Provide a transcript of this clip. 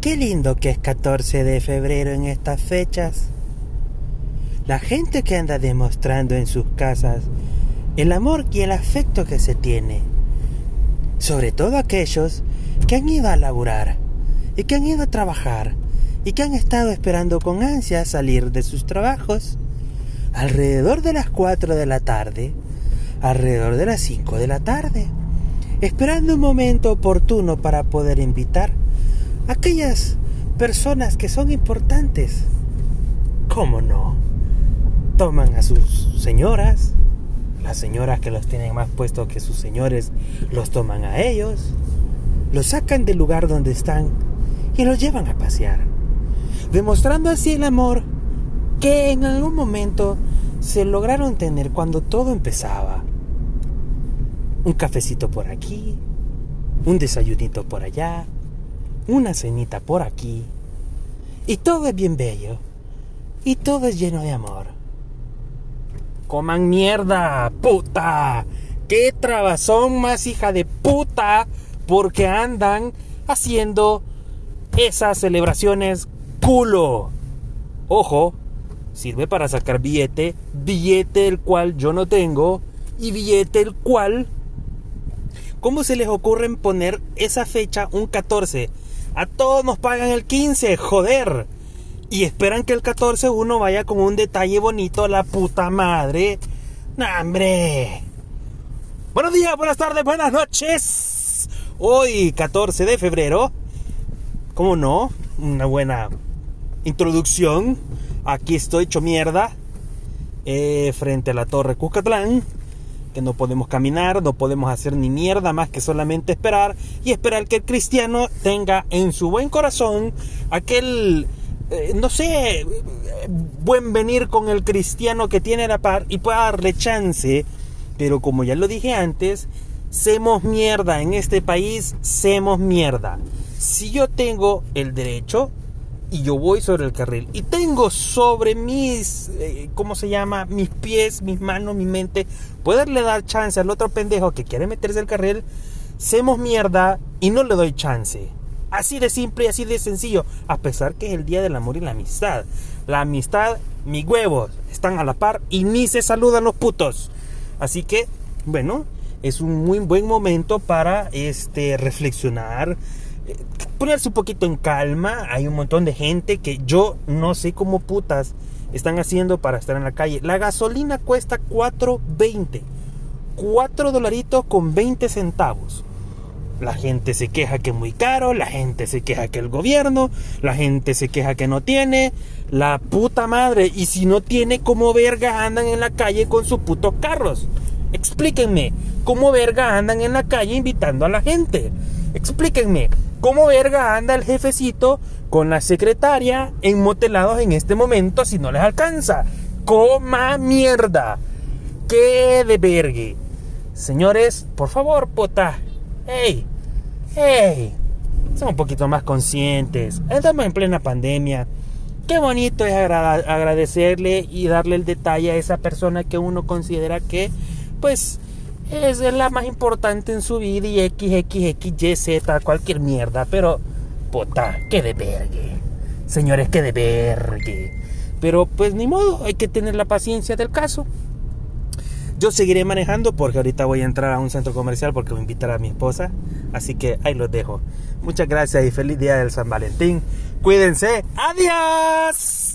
Qué lindo que es 14 de febrero en estas fechas. La gente que anda demostrando en sus casas el amor y el afecto que se tiene. Sobre todo aquellos que han ido a laburar y que han ido a trabajar y que han estado esperando con ansia salir de sus trabajos alrededor de las 4 de la tarde, alrededor de las 5 de la tarde, esperando un momento oportuno para poder invitar aquellas personas que son importantes. ¿Cómo no? Toman a sus señoras, las señoras que los tienen más puestos que sus señores los toman a ellos, los sacan del lugar donde están y los llevan a pasear, demostrando así el amor que en algún momento se lograron tener cuando todo empezaba. Un cafecito por aquí, un desayunito por allá, una cenita por aquí, y todo es bien bello, y todo es lleno de amor. Coman mierda, puta. Qué trabazón más hija de puta porque andan haciendo esas celebraciones culo. Ojo, sirve para sacar billete, billete el cual yo no tengo y billete el cual... ¿Cómo se les ocurre poner esa fecha un 14? A todos nos pagan el 15, joder. Y esperan que el 14 uno vaya con un detalle bonito a la puta madre. ¡Nah, hombre! Buenos días, buenas tardes, buenas noches. Hoy, 14 de febrero. ¿Cómo no? Una buena introducción. Aquí estoy hecho mierda. Eh, frente a la torre Cuscatlán. Que no podemos caminar, no podemos hacer ni mierda más que solamente esperar. Y esperar que el cristiano tenga en su buen corazón aquel eh, no sé, buen venir con el cristiano que tiene la par y pueda darle chance. Pero como ya lo dije antes, semos mierda en este país, semos mierda. Si yo tengo el derecho y yo voy sobre el carril y tengo sobre mis, eh, ¿cómo se llama? Mis pies, mis manos, mi mente, poderle dar chance al otro pendejo que quiere meterse al carril, semos mierda y no le doy chance. Así de simple y así de sencillo. A pesar que es el día del amor y la amistad. La amistad, mis huevos, están a la par y ni se saludan los putos. Así que, bueno, es un muy buen momento para este, reflexionar, eh, ponerse un poquito en calma. Hay un montón de gente que yo no sé cómo putas están haciendo para estar en la calle. La gasolina cuesta 4.20. 4 dolaritos con 20 centavos. La gente se queja que es muy caro, la gente se queja que el gobierno, la gente se queja que no tiene, la puta madre. Y si no tiene, ¿cómo verga andan en la calle con sus putos carros? Explíquenme, ¿cómo verga andan en la calle invitando a la gente? Explíquenme, ¿cómo verga anda el jefecito con la secretaria enmotelados en este momento si no les alcanza? ¡Coma mierda! ¡Qué de vergue! Señores, por favor, puta, hey, hey, son un poquito más conscientes. Estamos en plena pandemia. Qué bonito es agradecerle y darle el detalle a esa persona que uno considera que, pues, es la más importante en su vida y X, X, X, Y, Z, cualquier mierda. Pero, puta, qué de vergue. Señores, qué de vergue. Pero, pues, ni modo, hay que tener la paciencia del caso. Yo seguiré manejando porque ahorita voy a entrar a un centro comercial porque voy a invitar a mi esposa. Así que ahí los dejo. Muchas gracias y feliz día del San Valentín. Cuídense. Adiós.